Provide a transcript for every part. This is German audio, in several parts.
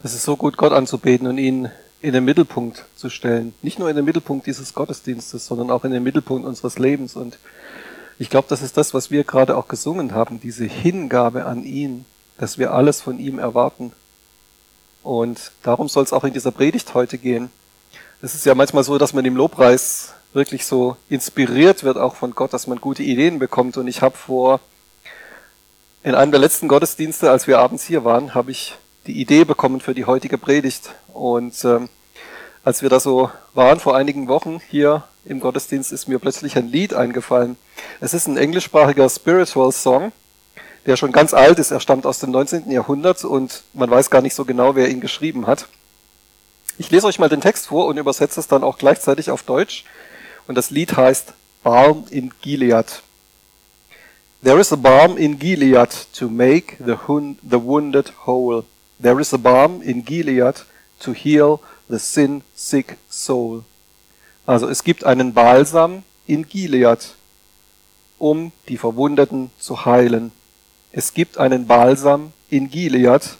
Es ist so gut, Gott anzubeten und ihn in den Mittelpunkt zu stellen. Nicht nur in den Mittelpunkt dieses Gottesdienstes, sondern auch in den Mittelpunkt unseres Lebens. Und ich glaube, das ist das, was wir gerade auch gesungen haben, diese Hingabe an ihn, dass wir alles von ihm erwarten. Und darum soll es auch in dieser Predigt heute gehen. Es ist ja manchmal so, dass man im Lobpreis wirklich so inspiriert wird, auch von Gott, dass man gute Ideen bekommt. Und ich habe vor, in einem der letzten Gottesdienste, als wir abends hier waren, habe ich die Idee bekommen für die heutige Predigt. Und ähm, als wir da so waren vor einigen Wochen hier im Gottesdienst, ist mir plötzlich ein Lied eingefallen. Es ist ein englischsprachiger Spiritual Song, der schon ganz alt ist. Er stammt aus dem 19. Jahrhundert und man weiß gar nicht so genau, wer ihn geschrieben hat. Ich lese euch mal den Text vor und übersetze es dann auch gleichzeitig auf Deutsch. Und das Lied heißt Balm in Gilead. There is a balm in Gilead to make the, the wounded whole. There is a balm in Gilead to heal the sin sick soul. Also es gibt einen Balsam in Gilead, um die Verwundeten zu heilen. Es gibt einen Balsam in Gilead,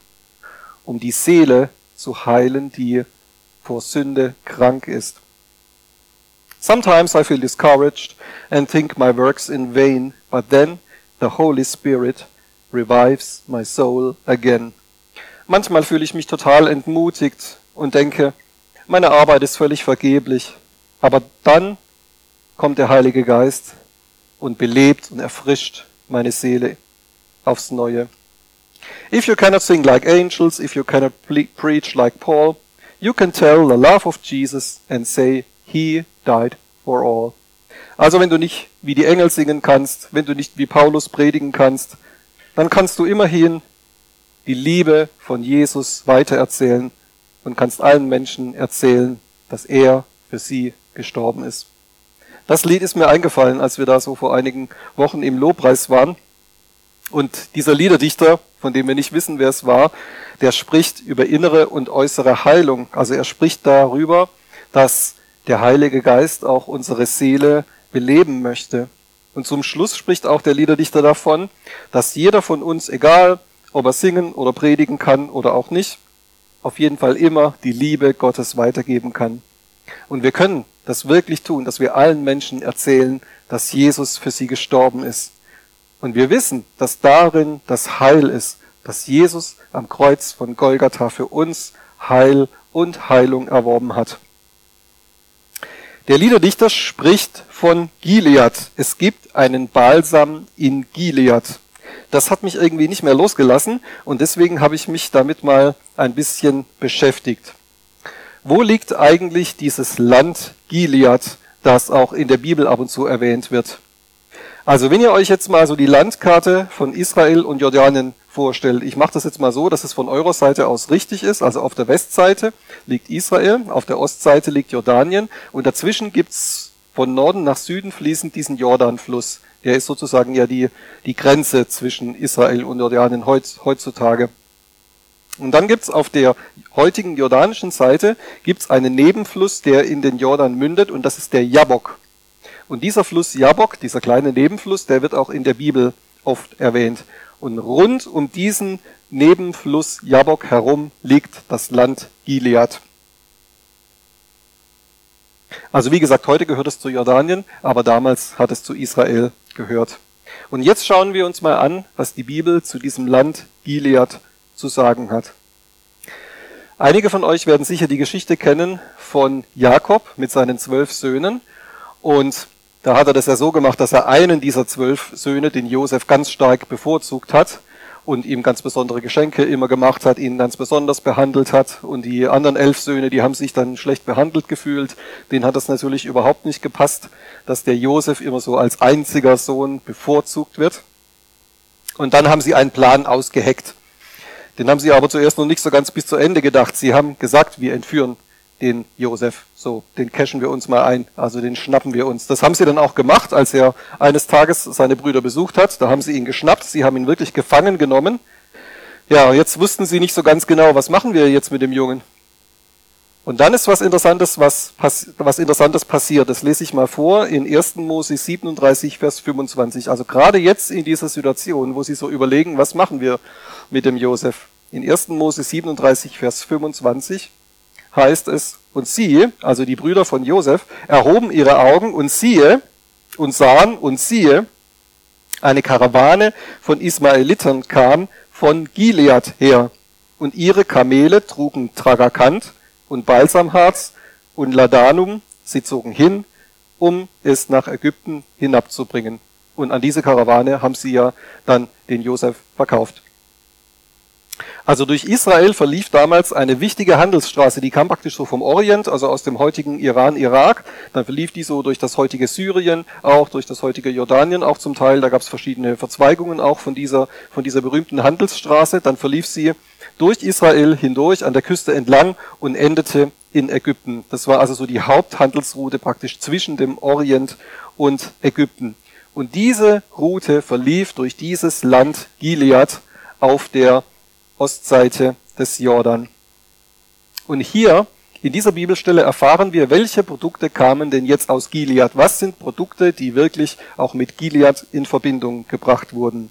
um die Seele zu heilen, die vor Sünde krank ist. Sometimes I feel discouraged and think my works in vain, but then the Holy Spirit revives my soul again. Manchmal fühle ich mich total entmutigt und denke, meine Arbeit ist völlig vergeblich. Aber dann kommt der Heilige Geist und belebt und erfrischt meine Seele aufs Neue. If you cannot sing like angels, if you cannot preach like Paul, you can tell the love of Jesus and say, He died for all. Also wenn du nicht wie die Engel singen kannst, wenn du nicht wie Paulus predigen kannst, dann kannst du immerhin die Liebe von Jesus weitererzählen und kannst allen Menschen erzählen, dass er für sie gestorben ist. Das Lied ist mir eingefallen, als wir da so vor einigen Wochen im Lobpreis waren. Und dieser Liederdichter, von dem wir nicht wissen, wer es war, der spricht über innere und äußere Heilung. Also er spricht darüber, dass der Heilige Geist auch unsere Seele beleben möchte. Und zum Schluss spricht auch der Liederdichter davon, dass jeder von uns, egal ob er singen oder predigen kann oder auch nicht, auf jeden Fall immer die Liebe Gottes weitergeben kann. Und wir können das wirklich tun, dass wir allen Menschen erzählen, dass Jesus für sie gestorben ist. Und wir wissen, dass darin das Heil ist, dass Jesus am Kreuz von Golgatha für uns Heil und Heilung erworben hat. Der Liederdichter spricht von Gilead. Es gibt einen Balsam in Gilead das hat mich irgendwie nicht mehr losgelassen und deswegen habe ich mich damit mal ein bisschen beschäftigt. Wo liegt eigentlich dieses Land Gilead, das auch in der Bibel ab und zu erwähnt wird? Also wenn ihr euch jetzt mal so die Landkarte von Israel und Jordanien vorstellt, ich mache das jetzt mal so, dass es von eurer Seite aus richtig ist, also auf der Westseite liegt Israel, auf der Ostseite liegt Jordanien und dazwischen gibt's von Norden nach Süden fließend diesen Jordanfluss. Der ist sozusagen ja die, die Grenze zwischen Israel und Jordanien heutzutage. Und dann gibt's auf der heutigen jordanischen Seite gibt's einen Nebenfluss, der in den Jordan mündet, und das ist der Jabok. Und dieser Fluss Jabok, dieser kleine Nebenfluss, der wird auch in der Bibel oft erwähnt. Und rund um diesen Nebenfluss Jabok herum liegt das Land Gilead. Also wie gesagt, heute gehört es zu Jordanien, aber damals hat es zu Israel gehört. Und jetzt schauen wir uns mal an, was die Bibel zu diesem Land Gilead zu sagen hat. Einige von euch werden sicher die Geschichte kennen von Jakob mit seinen zwölf Söhnen. Und da hat er das ja so gemacht, dass er einen dieser zwölf Söhne, den Josef ganz stark bevorzugt hat und ihm ganz besondere Geschenke immer gemacht hat, ihn ganz besonders behandelt hat. Und die anderen elf Söhne, die haben sich dann schlecht behandelt gefühlt. Denen hat das natürlich überhaupt nicht gepasst, dass der Josef immer so als einziger Sohn bevorzugt wird. Und dann haben sie einen Plan ausgeheckt. Den haben sie aber zuerst noch nicht so ganz bis zu Ende gedacht. Sie haben gesagt, wir entführen den Josef. So, den cashen wir uns mal ein, also den schnappen wir uns. Das haben sie dann auch gemacht, als er eines Tages seine Brüder besucht hat. Da haben sie ihn geschnappt, sie haben ihn wirklich gefangen genommen. Ja, jetzt wussten sie nicht so ganz genau, was machen wir jetzt mit dem Jungen. Und dann ist was Interessantes, was, was Interessantes passiert. Das lese ich mal vor in 1. Mose 37, Vers 25. Also gerade jetzt in dieser Situation, wo sie so überlegen, was machen wir mit dem Josef. in 1. Mose 37, Vers 25 heißt es, und siehe, also die Brüder von Josef, erhoben ihre Augen und siehe, und sahen und siehe, eine Karawane von Ismaelitern kam von Gilead her, und ihre Kamele trugen Tragakant und Balsamharz und Ladanum, sie zogen hin, um es nach Ägypten hinabzubringen. Und an diese Karawane haben sie ja dann den Josef verkauft. Also durch Israel verlief damals eine wichtige Handelsstraße, die kam praktisch so vom Orient, also aus dem heutigen Iran, Irak. Dann verlief die so durch das heutige Syrien, auch durch das heutige Jordanien auch zum Teil. Da gab es verschiedene Verzweigungen auch von dieser, von dieser berühmten Handelsstraße. Dann verlief sie durch Israel hindurch an der Küste entlang und endete in Ägypten. Das war also so die Haupthandelsroute praktisch zwischen dem Orient und Ägypten. Und diese Route verlief durch dieses Land Gilead auf der Ostseite des Jordan. Und hier in dieser Bibelstelle erfahren wir, welche Produkte kamen denn jetzt aus Gilead. Was sind Produkte, die wirklich auch mit Gilead in Verbindung gebracht wurden?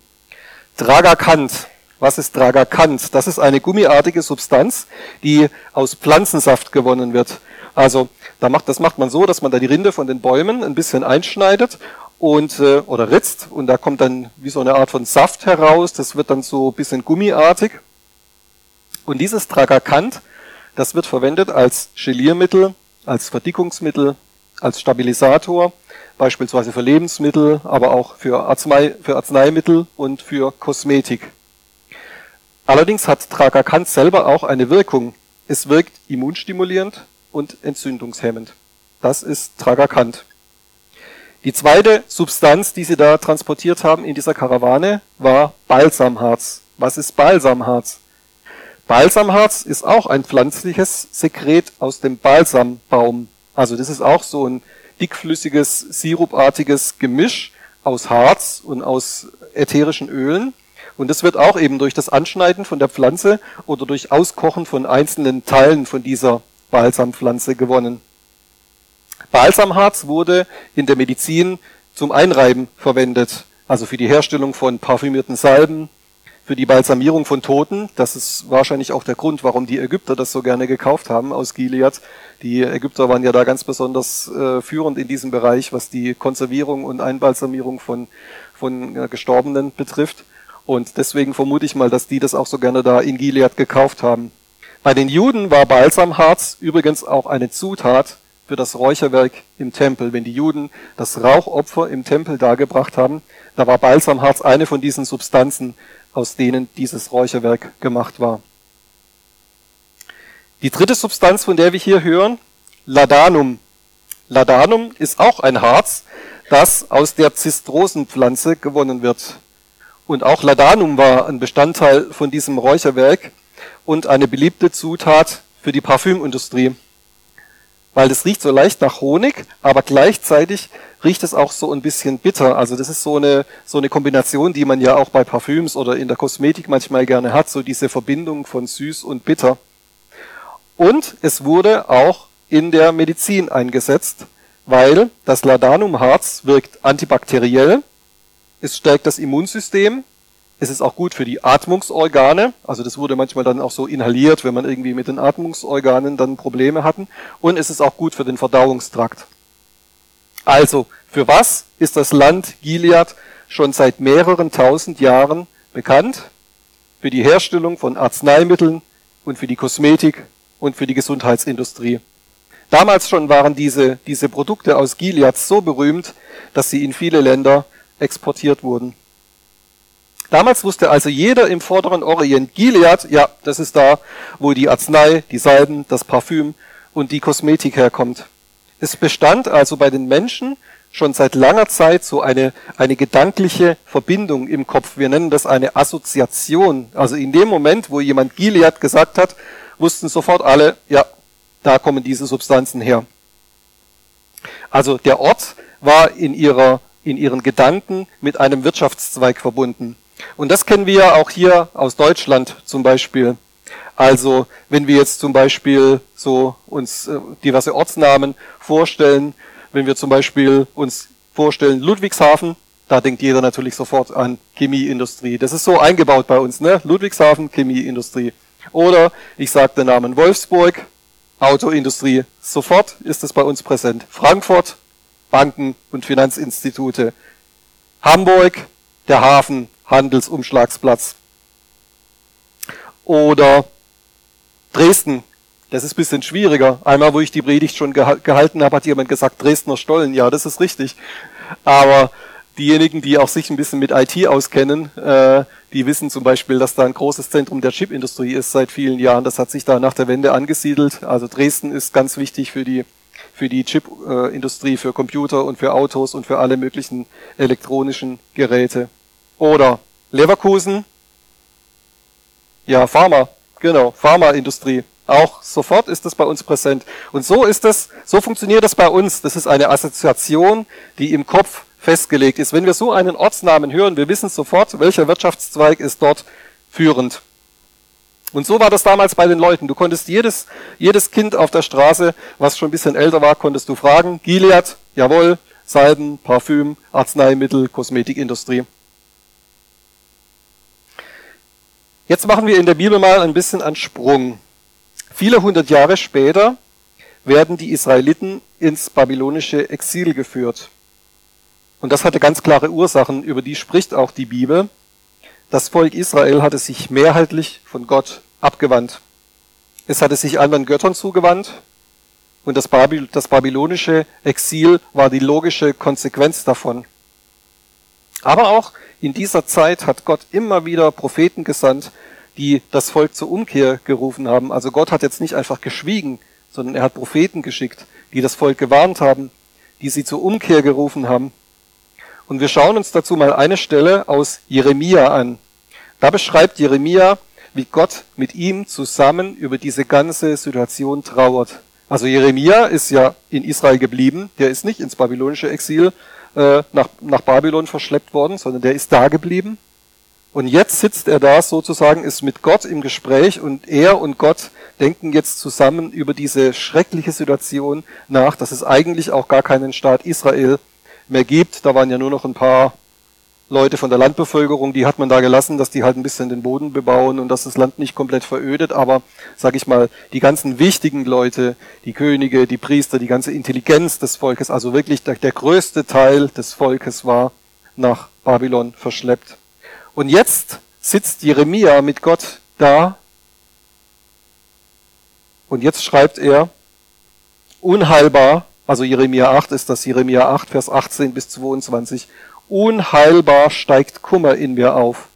Dragakant. Was ist Dragakant? Das ist eine gummiartige Substanz, die aus Pflanzensaft gewonnen wird. Also das macht man so, dass man da die Rinde von den Bäumen ein bisschen einschneidet und äh, oder ritzt und da kommt dann wie so eine Art von Saft heraus. Das wird dann so ein bisschen gummiartig und dieses Tragakant, das wird verwendet als Geliermittel, als Verdickungsmittel, als Stabilisator, beispielsweise für Lebensmittel, aber auch für, Arznei, für Arzneimittel und für Kosmetik. Allerdings hat Tragakant selber auch eine Wirkung. Es wirkt immunstimulierend und entzündungshemmend. Das ist Tragakant. Die zweite Substanz, die sie da transportiert haben in dieser Karawane, war Balsamharz. Was ist Balsamharz? Balsamharz ist auch ein pflanzliches Sekret aus dem Balsambaum. Also das ist auch so ein dickflüssiges, sirupartiges Gemisch aus Harz und aus ätherischen Ölen. Und das wird auch eben durch das Anschneiden von der Pflanze oder durch Auskochen von einzelnen Teilen von dieser Balsampflanze gewonnen. Balsamharz wurde in der Medizin zum Einreiben verwendet, also für die Herstellung von parfümierten Salben, für die Balsamierung von Toten. Das ist wahrscheinlich auch der Grund, warum die Ägypter das so gerne gekauft haben aus Gilead. Die Ägypter waren ja da ganz besonders äh, führend in diesem Bereich, was die Konservierung und Einbalsamierung von, von äh, Gestorbenen betrifft. Und deswegen vermute ich mal, dass die das auch so gerne da in Gilead gekauft haben. Bei den Juden war Balsamharz übrigens auch eine Zutat für das Räucherwerk im Tempel. Wenn die Juden das Rauchopfer im Tempel dargebracht haben, da war Balsamharz eine von diesen Substanzen, aus denen dieses Räucherwerk gemacht war. Die dritte Substanz, von der wir hier hören, Ladanum. Ladanum ist auch ein Harz, das aus der Zistrosenpflanze gewonnen wird. Und auch Ladanum war ein Bestandteil von diesem Räucherwerk und eine beliebte Zutat für die Parfümindustrie weil das riecht so leicht nach Honig, aber gleichzeitig riecht es auch so ein bisschen bitter. Also das ist so eine, so eine Kombination, die man ja auch bei Parfüms oder in der Kosmetik manchmal gerne hat, so diese Verbindung von süß und bitter. Und es wurde auch in der Medizin eingesetzt, weil das Ladanumharz wirkt antibakteriell, es stärkt das Immunsystem, es ist auch gut für die Atmungsorgane. Also das wurde manchmal dann auch so inhaliert, wenn man irgendwie mit den Atmungsorganen dann Probleme hatten. Und es ist auch gut für den Verdauungstrakt. Also, für was ist das Land Gilead schon seit mehreren tausend Jahren bekannt? Für die Herstellung von Arzneimitteln und für die Kosmetik und für die Gesundheitsindustrie. Damals schon waren diese, diese Produkte aus Gilead so berühmt, dass sie in viele Länder exportiert wurden. Damals wusste also jeder im vorderen Orient, Gilead, ja, das ist da, wo die Arznei, die Salben, das Parfüm und die Kosmetik herkommt. Es bestand also bei den Menschen schon seit langer Zeit so eine, eine gedankliche Verbindung im Kopf. Wir nennen das eine Assoziation. Also in dem Moment, wo jemand Gilead gesagt hat, wussten sofort alle, ja, da kommen diese Substanzen her. Also der Ort war in ihrer, in ihren Gedanken mit einem Wirtschaftszweig verbunden. Und das kennen wir ja auch hier aus Deutschland zum Beispiel. Also wenn wir jetzt zum Beispiel so uns äh, diverse Ortsnamen vorstellen, wenn wir zum Beispiel uns vorstellen Ludwigshafen, Da denkt jeder natürlich sofort an Chemieindustrie. Das ist so eingebaut bei uns, ne? Ludwigshafen, Chemieindustrie. Oder ich sage den Namen Wolfsburg, Autoindustrie. Sofort ist es bei uns präsent. Frankfurt, Banken und Finanzinstitute. Hamburg, der Hafen, Handelsumschlagsplatz. Oder Dresden, das ist ein bisschen schwieriger. Einmal, wo ich die Predigt schon gehalten habe, hat jemand gesagt, Dresdner Stollen. Ja, das ist richtig. Aber diejenigen, die auch sich ein bisschen mit IT auskennen, äh, die wissen zum Beispiel, dass da ein großes Zentrum der Chipindustrie ist seit vielen Jahren. Das hat sich da nach der Wende angesiedelt. Also Dresden ist ganz wichtig für die für die Chipindustrie, für Computer und für Autos und für alle möglichen elektronischen Geräte. Oder Leverkusen, ja, Pharma, genau, Pharmaindustrie. Auch sofort ist das bei uns präsent. Und so ist es, so funktioniert das bei uns. Das ist eine Assoziation, die im Kopf festgelegt ist. Wenn wir so einen Ortsnamen hören, wir wissen sofort, welcher Wirtschaftszweig ist dort führend. Und so war das damals bei den Leuten. Du konntest jedes, jedes Kind auf der Straße, was schon ein bisschen älter war, konntest du fragen. Gilead, jawohl, Salben, Parfüm, Arzneimittel, Kosmetikindustrie. Jetzt machen wir in der Bibel mal ein bisschen einen Sprung. Viele hundert Jahre später werden die Israeliten ins babylonische Exil geführt. Und das hatte ganz klare Ursachen, über die spricht auch die Bibel. Das Volk Israel hatte sich mehrheitlich von Gott abgewandt. Es hatte sich anderen Göttern zugewandt und das, das babylonische Exil war die logische Konsequenz davon. Aber auch in dieser Zeit hat Gott immer wieder Propheten gesandt, die das Volk zur Umkehr gerufen haben. Also Gott hat jetzt nicht einfach geschwiegen, sondern er hat Propheten geschickt, die das Volk gewarnt haben, die sie zur Umkehr gerufen haben. Und wir schauen uns dazu mal eine Stelle aus Jeremia an. Da beschreibt Jeremia, wie Gott mit ihm zusammen über diese ganze Situation trauert. Also Jeremia ist ja in Israel geblieben, der ist nicht ins babylonische Exil äh, nach, nach Babylon verschleppt worden, sondern der ist da geblieben. Und jetzt sitzt er da sozusagen, ist mit Gott im Gespräch und er und Gott denken jetzt zusammen über diese schreckliche Situation nach, dass es eigentlich auch gar keinen Staat Israel mehr gibt. Da waren ja nur noch ein paar Leute von der Landbevölkerung, die hat man da gelassen, dass die halt ein bisschen den Boden bebauen und dass das Land nicht komplett verödet. Aber, sag ich mal, die ganzen wichtigen Leute, die Könige, die Priester, die ganze Intelligenz des Volkes, also wirklich der, der größte Teil des Volkes war nach Babylon verschleppt. Und jetzt sitzt Jeremia mit Gott da und jetzt schreibt er, unheilbar, also Jeremia 8 ist das, Jeremia 8, Vers 18 bis 22, unheilbar steigt Kummer in mir auf.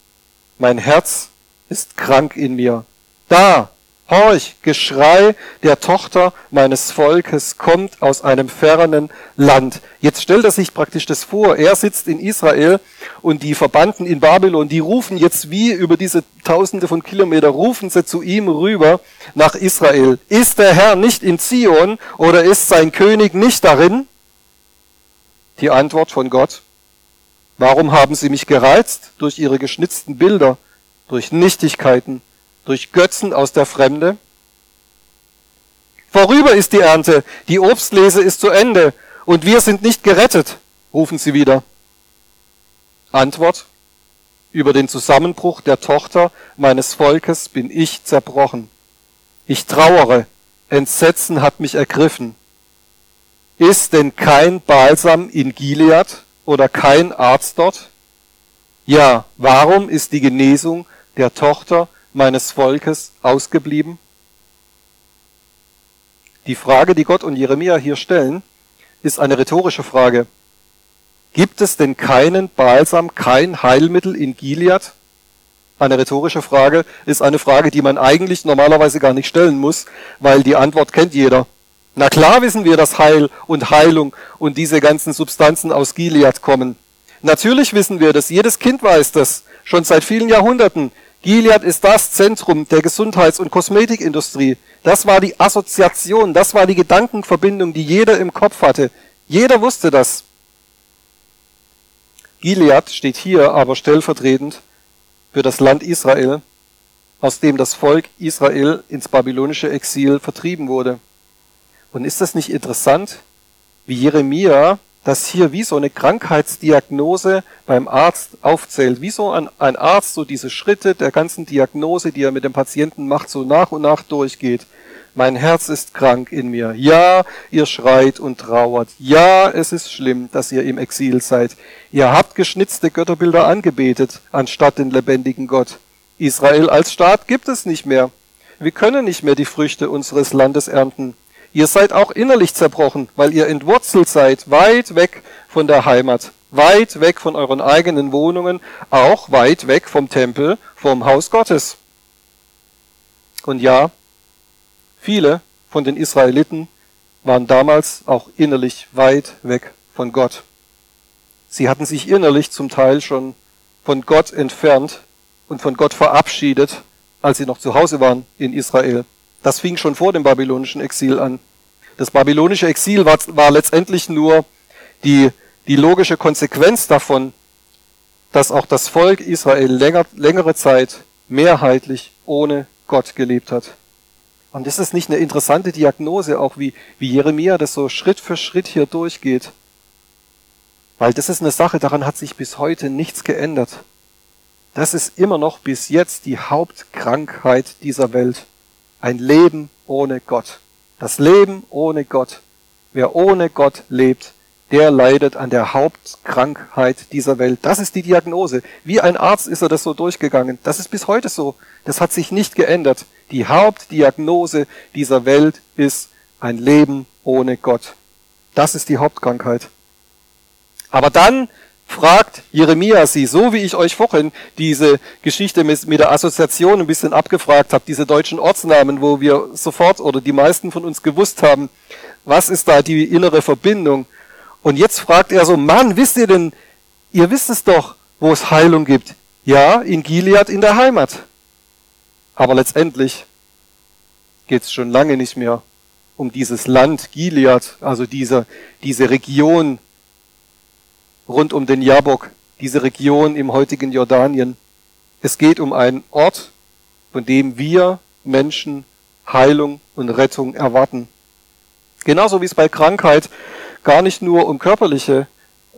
Mein Herz ist krank in mir. Da, Horch, Geschrei der Tochter meines Volkes kommt aus einem fernen Land. Jetzt stellt er sich praktisch das vor. Er sitzt in Israel und die Verbannten in Babylon, die rufen jetzt wie über diese Tausende von Kilometer, rufen sie zu ihm rüber nach Israel. Ist der Herr nicht in Zion oder ist sein König nicht darin? Die Antwort von Gott. Warum haben sie mich gereizt durch ihre geschnitzten Bilder, durch Nichtigkeiten? durch Götzen aus der Fremde? Vorüber ist die Ernte, die Obstlese ist zu Ende und wir sind nicht gerettet, rufen sie wieder. Antwort, über den Zusammenbruch der Tochter meines Volkes bin ich zerbrochen. Ich trauere, Entsetzen hat mich ergriffen. Ist denn kein Balsam in Gilead oder kein Arzt dort? Ja, warum ist die Genesung der Tochter meines Volkes ausgeblieben? Die Frage, die Gott und Jeremia hier stellen, ist eine rhetorische Frage. Gibt es denn keinen Balsam, kein Heilmittel in Gilead? Eine rhetorische Frage ist eine Frage, die man eigentlich normalerweise gar nicht stellen muss, weil die Antwort kennt jeder. Na klar wissen wir, dass Heil und Heilung und diese ganzen Substanzen aus Gilead kommen. Natürlich wissen wir das, jedes Kind weiß das, schon seit vielen Jahrhunderten. Gilead ist das Zentrum der Gesundheits- und Kosmetikindustrie. Das war die Assoziation, das war die Gedankenverbindung, die jeder im Kopf hatte. Jeder wusste das. Gilead steht hier aber stellvertretend für das Land Israel, aus dem das Volk Israel ins babylonische Exil vertrieben wurde. Und ist das nicht interessant, wie Jeremia das hier wie so eine Krankheitsdiagnose beim Arzt aufzählt, wie so ein, ein, Arzt so diese Schritte der ganzen Diagnose, die er mit dem Patienten macht, so nach und nach durchgeht. Mein Herz ist krank in mir. Ja, ihr schreit und trauert. Ja, es ist schlimm, dass ihr im Exil seid. Ihr habt geschnitzte Götterbilder angebetet, anstatt den lebendigen Gott. Israel als Staat gibt es nicht mehr. Wir können nicht mehr die Früchte unseres Landes ernten. Ihr seid auch innerlich zerbrochen, weil ihr entwurzelt seid, weit weg von der Heimat, weit weg von euren eigenen Wohnungen, auch weit weg vom Tempel, vom Haus Gottes. Und ja, viele von den Israeliten waren damals auch innerlich weit weg von Gott. Sie hatten sich innerlich zum Teil schon von Gott entfernt und von Gott verabschiedet, als sie noch zu Hause waren in Israel. Das fing schon vor dem babylonischen Exil an. Das babylonische Exil war, war letztendlich nur die, die logische Konsequenz davon, dass auch das Volk Israel länger, längere Zeit mehrheitlich ohne Gott gelebt hat. Und ist es nicht eine interessante Diagnose, auch wie, wie Jeremia das so Schritt für Schritt hier durchgeht? Weil das ist eine Sache, daran hat sich bis heute nichts geändert. Das ist immer noch bis jetzt die Hauptkrankheit dieser Welt. Ein Leben ohne Gott. Das Leben ohne Gott. Wer ohne Gott lebt, der leidet an der Hauptkrankheit dieser Welt. Das ist die Diagnose. Wie ein Arzt ist er das so durchgegangen. Das ist bis heute so. Das hat sich nicht geändert. Die Hauptdiagnose dieser Welt ist ein Leben ohne Gott. Das ist die Hauptkrankheit. Aber dann fragt Jeremia sie, so wie ich euch vorhin diese Geschichte mit, der Assoziation ein bisschen abgefragt habe, diese deutschen Ortsnamen, wo wir sofort oder die meisten von uns gewusst haben, was ist da die innere Verbindung. Und jetzt fragt er so, Mann, wisst ihr denn, ihr wisst es doch, wo es Heilung gibt. Ja, in Gilead in der Heimat. Aber letztendlich geht es schon lange nicht mehr um dieses Land Gilead, also diese, diese Region rund um den Jabok, diese Region im heutigen Jordanien. Es geht um einen Ort, von dem wir Menschen Heilung und Rettung erwarten. Genauso wie es bei Krankheit gar nicht nur um körperliche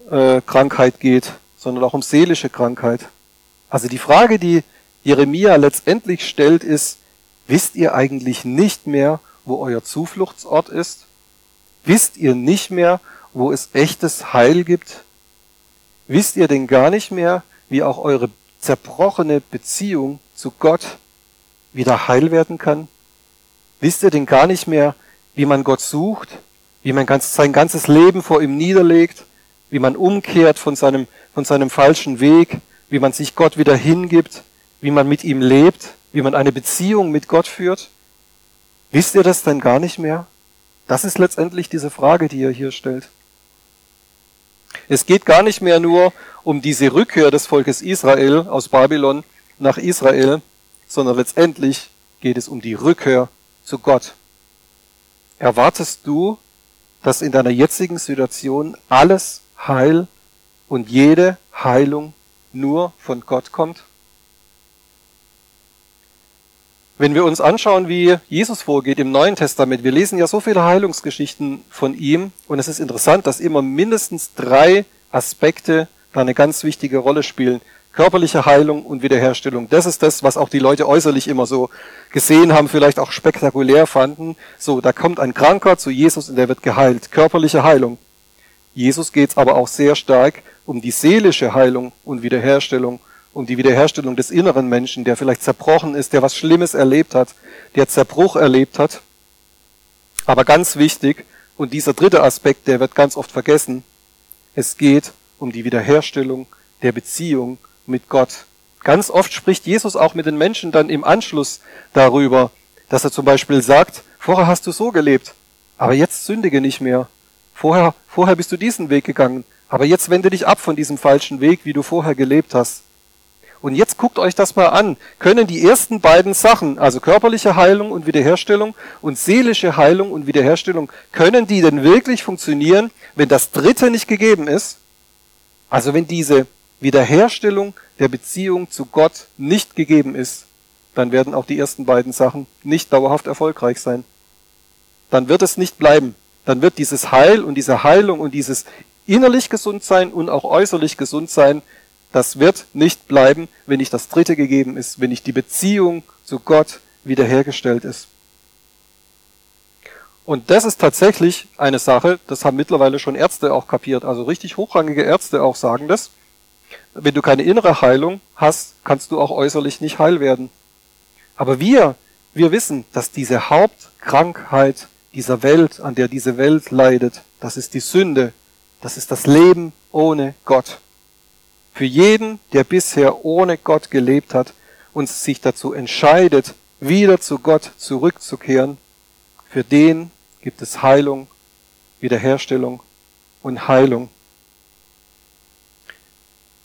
äh, Krankheit geht, sondern auch um seelische Krankheit. Also die Frage, die Jeremia letztendlich stellt, ist, wisst ihr eigentlich nicht mehr, wo euer Zufluchtsort ist? Wisst ihr nicht mehr, wo es echtes Heil gibt? Wisst ihr denn gar nicht mehr, wie auch eure zerbrochene Beziehung zu Gott wieder heil werden kann? Wisst ihr denn gar nicht mehr, wie man Gott sucht, wie man ganz, sein ganzes Leben vor ihm niederlegt, wie man umkehrt von seinem, von seinem falschen Weg, wie man sich Gott wieder hingibt, wie man mit ihm lebt, wie man eine Beziehung mit Gott führt? Wisst ihr das denn gar nicht mehr? Das ist letztendlich diese Frage, die ihr hier stellt. Es geht gar nicht mehr nur um diese Rückkehr des Volkes Israel aus Babylon nach Israel, sondern letztendlich geht es um die Rückkehr zu Gott. Erwartest du, dass in deiner jetzigen Situation alles Heil und jede Heilung nur von Gott kommt? Wenn wir uns anschauen, wie Jesus vorgeht im Neuen Testament, wir lesen ja so viele Heilungsgeschichten von ihm und es ist interessant, dass immer mindestens drei Aspekte da eine ganz wichtige Rolle spielen. Körperliche Heilung und Wiederherstellung. Das ist das, was auch die Leute äußerlich immer so gesehen haben, vielleicht auch spektakulär fanden. So, da kommt ein Kranker zu Jesus und der wird geheilt. Körperliche Heilung. Jesus geht es aber auch sehr stark um die seelische Heilung und Wiederherstellung um die Wiederherstellung des inneren Menschen, der vielleicht zerbrochen ist, der was Schlimmes erlebt hat, der Zerbruch erlebt hat. Aber ganz wichtig, und dieser dritte Aspekt, der wird ganz oft vergessen, es geht um die Wiederherstellung der Beziehung mit Gott. Ganz oft spricht Jesus auch mit den Menschen dann im Anschluss darüber, dass er zum Beispiel sagt, vorher hast du so gelebt, aber jetzt sündige nicht mehr. Vorher, vorher bist du diesen Weg gegangen, aber jetzt wende dich ab von diesem falschen Weg, wie du vorher gelebt hast. Und jetzt guckt euch das mal an. Können die ersten beiden Sachen, also körperliche Heilung und Wiederherstellung und seelische Heilung und Wiederherstellung, können die denn wirklich funktionieren, wenn das dritte nicht gegeben ist? Also wenn diese Wiederherstellung der Beziehung zu Gott nicht gegeben ist, dann werden auch die ersten beiden Sachen nicht dauerhaft erfolgreich sein. Dann wird es nicht bleiben. Dann wird dieses Heil und diese Heilung und dieses innerlich gesund sein und auch äußerlich gesund sein, das wird nicht bleiben, wenn nicht das Dritte gegeben ist, wenn nicht die Beziehung zu Gott wiederhergestellt ist. Und das ist tatsächlich eine Sache, das haben mittlerweile schon Ärzte auch kapiert, also richtig hochrangige Ärzte auch sagen das. Wenn du keine innere Heilung hast, kannst du auch äußerlich nicht heil werden. Aber wir, wir wissen, dass diese Hauptkrankheit dieser Welt, an der diese Welt leidet, das ist die Sünde, das ist das Leben ohne Gott. Für jeden, der bisher ohne Gott gelebt hat und sich dazu entscheidet, wieder zu Gott zurückzukehren, für den gibt es Heilung, Wiederherstellung und Heilung.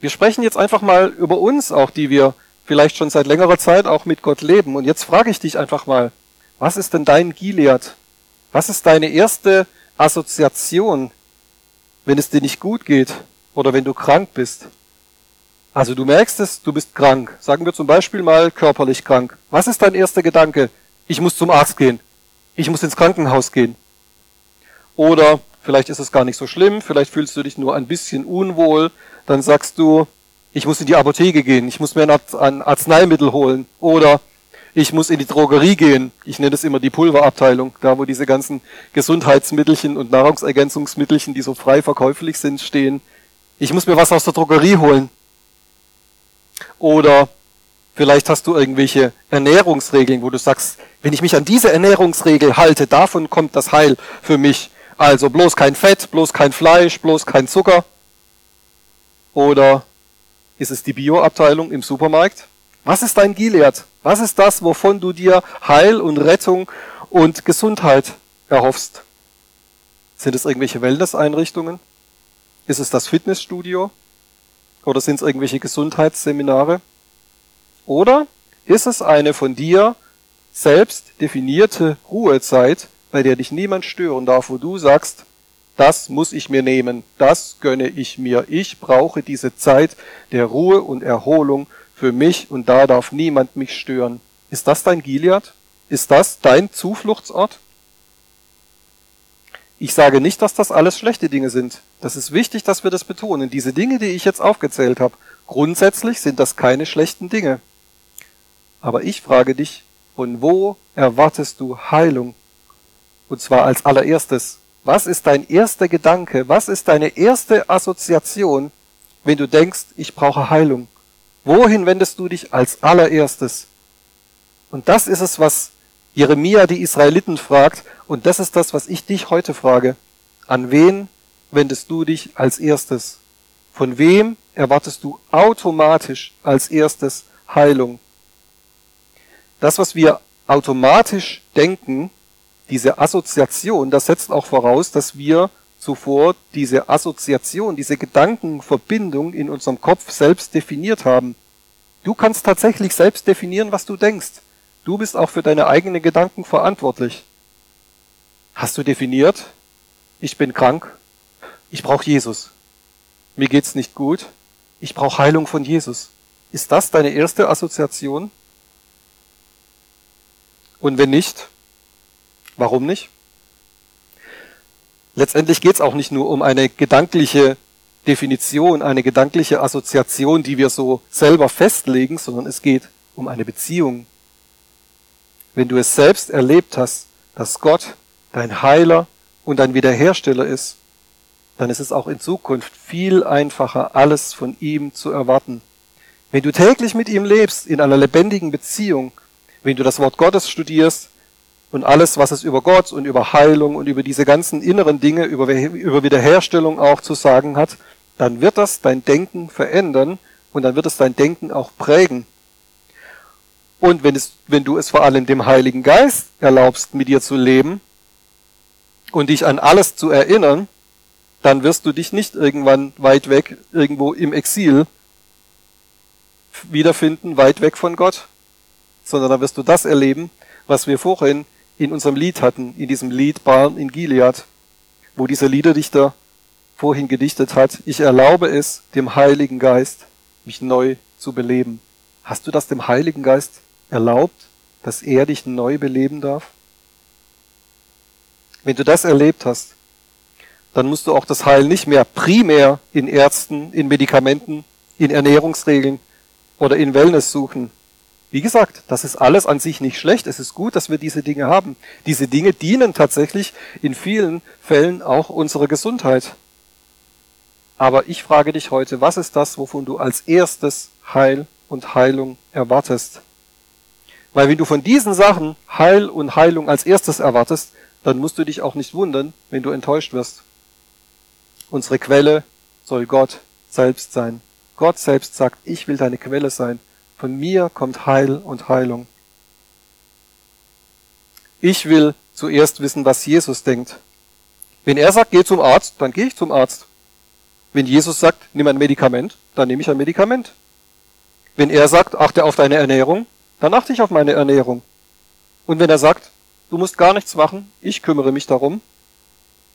Wir sprechen jetzt einfach mal über uns auch, die wir vielleicht schon seit längerer Zeit auch mit Gott leben. Und jetzt frage ich dich einfach mal, was ist denn dein Gilead? Was ist deine erste Assoziation, wenn es dir nicht gut geht oder wenn du krank bist? Also du merkst es, du bist krank. Sagen wir zum Beispiel mal körperlich krank. Was ist dein erster Gedanke? Ich muss zum Arzt gehen. Ich muss ins Krankenhaus gehen. Oder vielleicht ist es gar nicht so schlimm, vielleicht fühlst du dich nur ein bisschen unwohl, dann sagst du, ich muss in die Apotheke gehen, ich muss mir ein Arzneimittel holen oder ich muss in die Drogerie gehen. Ich nenne es immer die Pulverabteilung, da wo diese ganzen Gesundheitsmittelchen und Nahrungsergänzungsmittelchen, die so frei verkäuflich sind, stehen. Ich muss mir was aus der Drogerie holen. Oder vielleicht hast du irgendwelche Ernährungsregeln, wo du sagst, wenn ich mich an diese Ernährungsregel halte, davon kommt das Heil für mich. Also bloß kein Fett, bloß kein Fleisch, bloß kein Zucker. Oder ist es die Bioabteilung im Supermarkt? Was ist dein Gilead? Was ist das, wovon du dir Heil und Rettung und Gesundheit erhoffst? Sind es irgendwelche Wellness-Einrichtungen? Ist es das Fitnessstudio? Oder sind es irgendwelche Gesundheitsseminare? Oder ist es eine von dir selbst definierte Ruhezeit, bei der dich niemand stören darf, wo du sagst, das muss ich mir nehmen, das gönne ich mir. Ich brauche diese Zeit der Ruhe und Erholung für mich und da darf niemand mich stören. Ist das dein Gilead? Ist das dein Zufluchtsort? Ich sage nicht, dass das alles schlechte Dinge sind. Das ist wichtig, dass wir das betonen. Diese Dinge, die ich jetzt aufgezählt habe, grundsätzlich sind das keine schlechten Dinge. Aber ich frage dich, von wo erwartest du Heilung? Und zwar als allererstes. Was ist dein erster Gedanke? Was ist deine erste Assoziation, wenn du denkst, ich brauche Heilung? Wohin wendest du dich als allererstes? Und das ist es, was Jeremia die Israeliten fragt, und das ist das, was ich dich heute frage. An wen wendest du dich als erstes? Von wem erwartest du automatisch als erstes Heilung? Das, was wir automatisch denken, diese Assoziation, das setzt auch voraus, dass wir zuvor diese Assoziation, diese Gedankenverbindung in unserem Kopf selbst definiert haben. Du kannst tatsächlich selbst definieren, was du denkst. Du bist auch für deine eigenen Gedanken verantwortlich. Hast du definiert, ich bin krank, ich brauche Jesus. Mir geht's nicht gut, ich brauche Heilung von Jesus. Ist das deine erste Assoziation? Und wenn nicht, warum nicht? Letztendlich geht es auch nicht nur um eine gedankliche Definition, eine gedankliche Assoziation, die wir so selber festlegen, sondern es geht um eine Beziehung. Wenn du es selbst erlebt hast, dass Gott dein Heiler und dein Wiederhersteller ist, dann ist es auch in Zukunft viel einfacher, alles von ihm zu erwarten. Wenn du täglich mit ihm lebst, in einer lebendigen Beziehung, wenn du das Wort Gottes studierst und alles, was es über Gott und über Heilung und über diese ganzen inneren Dinge, über, über Wiederherstellung auch zu sagen hat, dann wird das dein Denken verändern und dann wird es dein Denken auch prägen. Und wenn, es, wenn du es vor allem dem Heiligen Geist erlaubst, mit dir zu leben und dich an alles zu erinnern, dann wirst du dich nicht irgendwann weit weg, irgendwo im Exil wiederfinden, weit weg von Gott, sondern dann wirst du das erleben, was wir vorhin in unserem Lied hatten, in diesem Lied Barn in Gilead, wo dieser Liederdichter vorhin gedichtet hat, ich erlaube es dem Heiligen Geist, mich neu zu beleben. Hast du das dem Heiligen Geist erlaubt, dass er dich neu beleben darf? Wenn du das erlebt hast, dann musst du auch das Heil nicht mehr primär in Ärzten, in Medikamenten, in Ernährungsregeln oder in Wellness suchen. Wie gesagt, das ist alles an sich nicht schlecht. Es ist gut, dass wir diese Dinge haben. Diese Dinge dienen tatsächlich in vielen Fällen auch unserer Gesundheit. Aber ich frage dich heute, was ist das, wovon du als erstes Heil und Heilung erwartest? Weil wenn du von diesen Sachen Heil und Heilung als erstes erwartest, dann musst du dich auch nicht wundern, wenn du enttäuscht wirst. Unsere Quelle soll Gott selbst sein. Gott selbst sagt, ich will deine Quelle sein. Von mir kommt Heil und Heilung. Ich will zuerst wissen, was Jesus denkt. Wenn er sagt, geh zum Arzt, dann gehe ich zum Arzt. Wenn Jesus sagt, nimm ein Medikament, dann nehme ich ein Medikament. Wenn er sagt, achte auf deine Ernährung, dann achte ich auf meine Ernährung. Und wenn er sagt, du musst gar nichts machen, ich kümmere mich darum,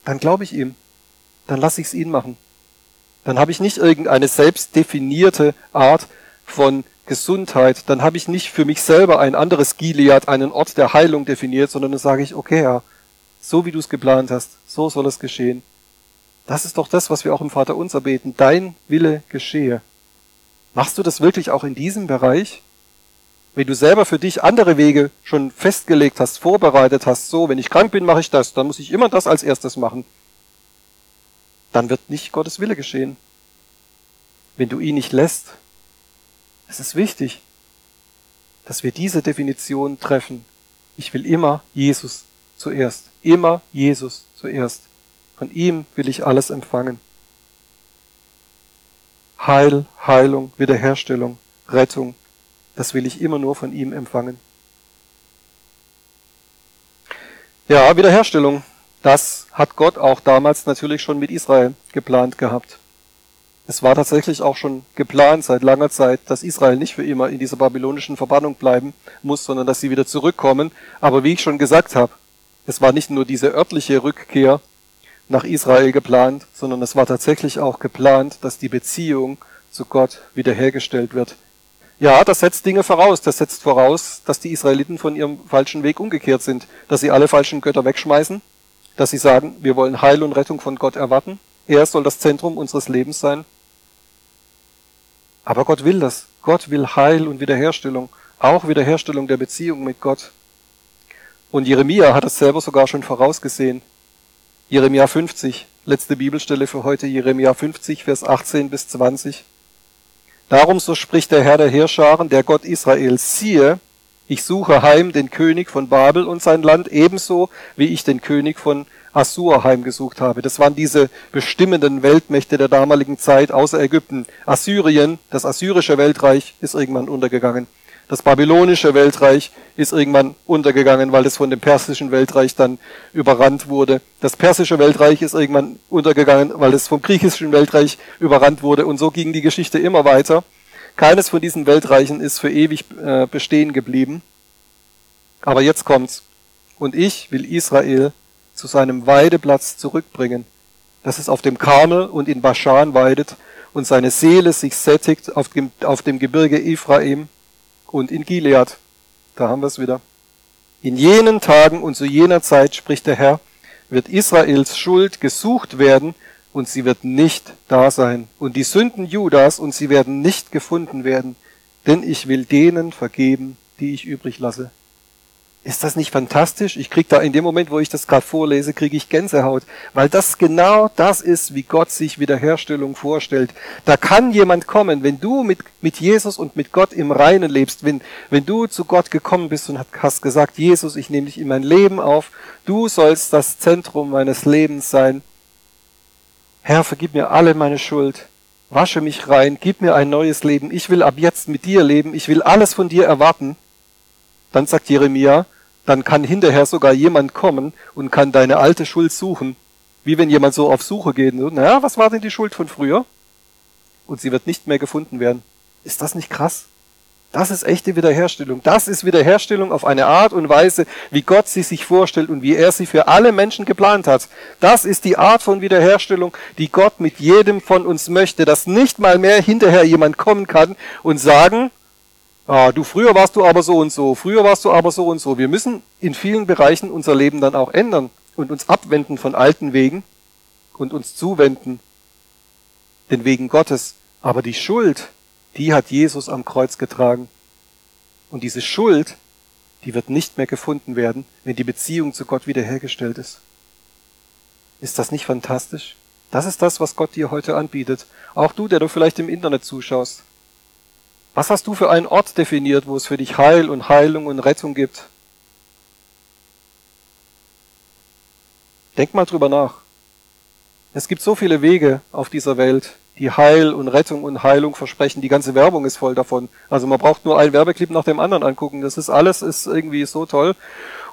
dann glaube ich ihm. Dann lasse ich es ihn machen. Dann habe ich nicht irgendeine selbst definierte Art von Gesundheit. Dann habe ich nicht für mich selber ein anderes Gilead, einen Ort der Heilung definiert, sondern dann sage ich, okay, ja, so wie du es geplant hast, so soll es geschehen. Das ist doch das, was wir auch im Vater unser beten. Dein Wille geschehe. Machst du das wirklich auch in diesem Bereich? Wenn du selber für dich andere Wege schon festgelegt hast, vorbereitet hast, so, wenn ich krank bin, mache ich das, dann muss ich immer das als erstes machen, dann wird nicht Gottes Wille geschehen. Wenn du ihn nicht lässt, es ist wichtig, dass wir diese Definition treffen. Ich will immer Jesus zuerst. Immer Jesus zuerst. Von ihm will ich alles empfangen. Heil, Heilung, Wiederherstellung, Rettung, das will ich immer nur von ihm empfangen. Ja, Wiederherstellung, das hat Gott auch damals natürlich schon mit Israel geplant gehabt. Es war tatsächlich auch schon geplant seit langer Zeit, dass Israel nicht für immer in dieser babylonischen Verbannung bleiben muss, sondern dass sie wieder zurückkommen. Aber wie ich schon gesagt habe, es war nicht nur diese örtliche Rückkehr nach Israel geplant, sondern es war tatsächlich auch geplant, dass die Beziehung zu Gott wiederhergestellt wird. Ja, das setzt Dinge voraus. Das setzt voraus, dass die Israeliten von ihrem falschen Weg umgekehrt sind, dass sie alle falschen Götter wegschmeißen, dass sie sagen, wir wollen Heil und Rettung von Gott erwarten. Er soll das Zentrum unseres Lebens sein. Aber Gott will das. Gott will Heil und Wiederherstellung, auch Wiederherstellung der Beziehung mit Gott. Und Jeremia hat es selber sogar schon vorausgesehen. Jeremia 50, letzte Bibelstelle für heute, Jeremia 50, Vers 18 bis 20. Darum so spricht der Herr der Heerscharen, der Gott Israels, siehe, ich suche heim den König von Babel und sein Land ebenso, wie ich den König von Assur heimgesucht habe. Das waren diese bestimmenden Weltmächte der damaligen Zeit außer Ägypten. Assyrien, das assyrische Weltreich, ist irgendwann untergegangen. Das babylonische Weltreich ist irgendwann untergegangen, weil es von dem persischen Weltreich dann überrannt wurde. Das persische Weltreich ist irgendwann untergegangen, weil es vom griechischen Weltreich überrannt wurde. Und so ging die Geschichte immer weiter. Keines von diesen Weltreichen ist für ewig äh, bestehen geblieben. Aber jetzt kommt's. Und ich will Israel zu seinem Weideplatz zurückbringen, dass es auf dem Karmel und in Baschan weidet und seine Seele sich sättigt auf dem, auf dem Gebirge Ephraim und in Gilead. Da haben wir es wieder. In jenen Tagen und zu jener Zeit, spricht der Herr, wird Israels Schuld gesucht werden und sie wird nicht da sein. Und die Sünden Judas und sie werden nicht gefunden werden, denn ich will denen vergeben, die ich übrig lasse. Ist das nicht fantastisch? Ich krieg da in dem Moment, wo ich das gerade vorlese, kriege ich Gänsehaut, weil das genau das ist, wie Gott sich Wiederherstellung vorstellt. Da kann jemand kommen, wenn du mit, mit Jesus und mit Gott im Reinen lebst, wenn, wenn du zu Gott gekommen bist und hast gesagt, Jesus, ich nehme dich in mein Leben auf, du sollst das Zentrum meines Lebens sein. Herr, vergib mir alle meine Schuld, wasche mich rein, gib mir ein neues Leben, ich will ab jetzt mit dir leben, ich will alles von dir erwarten. Dann sagt Jeremia, dann kann hinterher sogar jemand kommen und kann deine alte Schuld suchen. Wie wenn jemand so auf Suche geht. So, naja, was war denn die Schuld von früher? Und sie wird nicht mehr gefunden werden. Ist das nicht krass? Das ist echte Wiederherstellung. Das ist Wiederherstellung auf eine Art und Weise, wie Gott sie sich vorstellt und wie er sie für alle Menschen geplant hat. Das ist die Art von Wiederherstellung, die Gott mit jedem von uns möchte, dass nicht mal mehr hinterher jemand kommen kann und sagen, ah, du früher warst du aber so und so, früher warst du aber so und so. Wir müssen in vielen Bereichen unser Leben dann auch ändern und uns abwenden von alten Wegen und uns zuwenden, den Wegen Gottes. Aber die Schuld, die hat Jesus am Kreuz getragen. Und diese Schuld, die wird nicht mehr gefunden werden, wenn die Beziehung zu Gott wiederhergestellt ist. Ist das nicht fantastisch? Das ist das, was Gott dir heute anbietet. Auch du, der du vielleicht im Internet zuschaust. Was hast du für einen Ort definiert, wo es für dich Heil und Heilung und Rettung gibt? Denk mal drüber nach. Es gibt so viele Wege auf dieser Welt, die Heil und Rettung und Heilung versprechen. Die ganze Werbung ist voll davon. Also man braucht nur einen Werbeclip nach dem anderen angucken. Das ist alles ist irgendwie so toll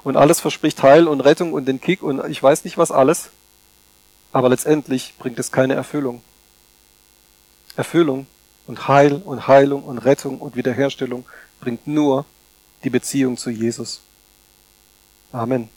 und alles verspricht Heil und Rettung und den Kick und ich weiß nicht was alles. Aber letztendlich bringt es keine Erfüllung. Erfüllung und Heil und Heilung und Rettung und Wiederherstellung bringt nur die Beziehung zu Jesus. Amen.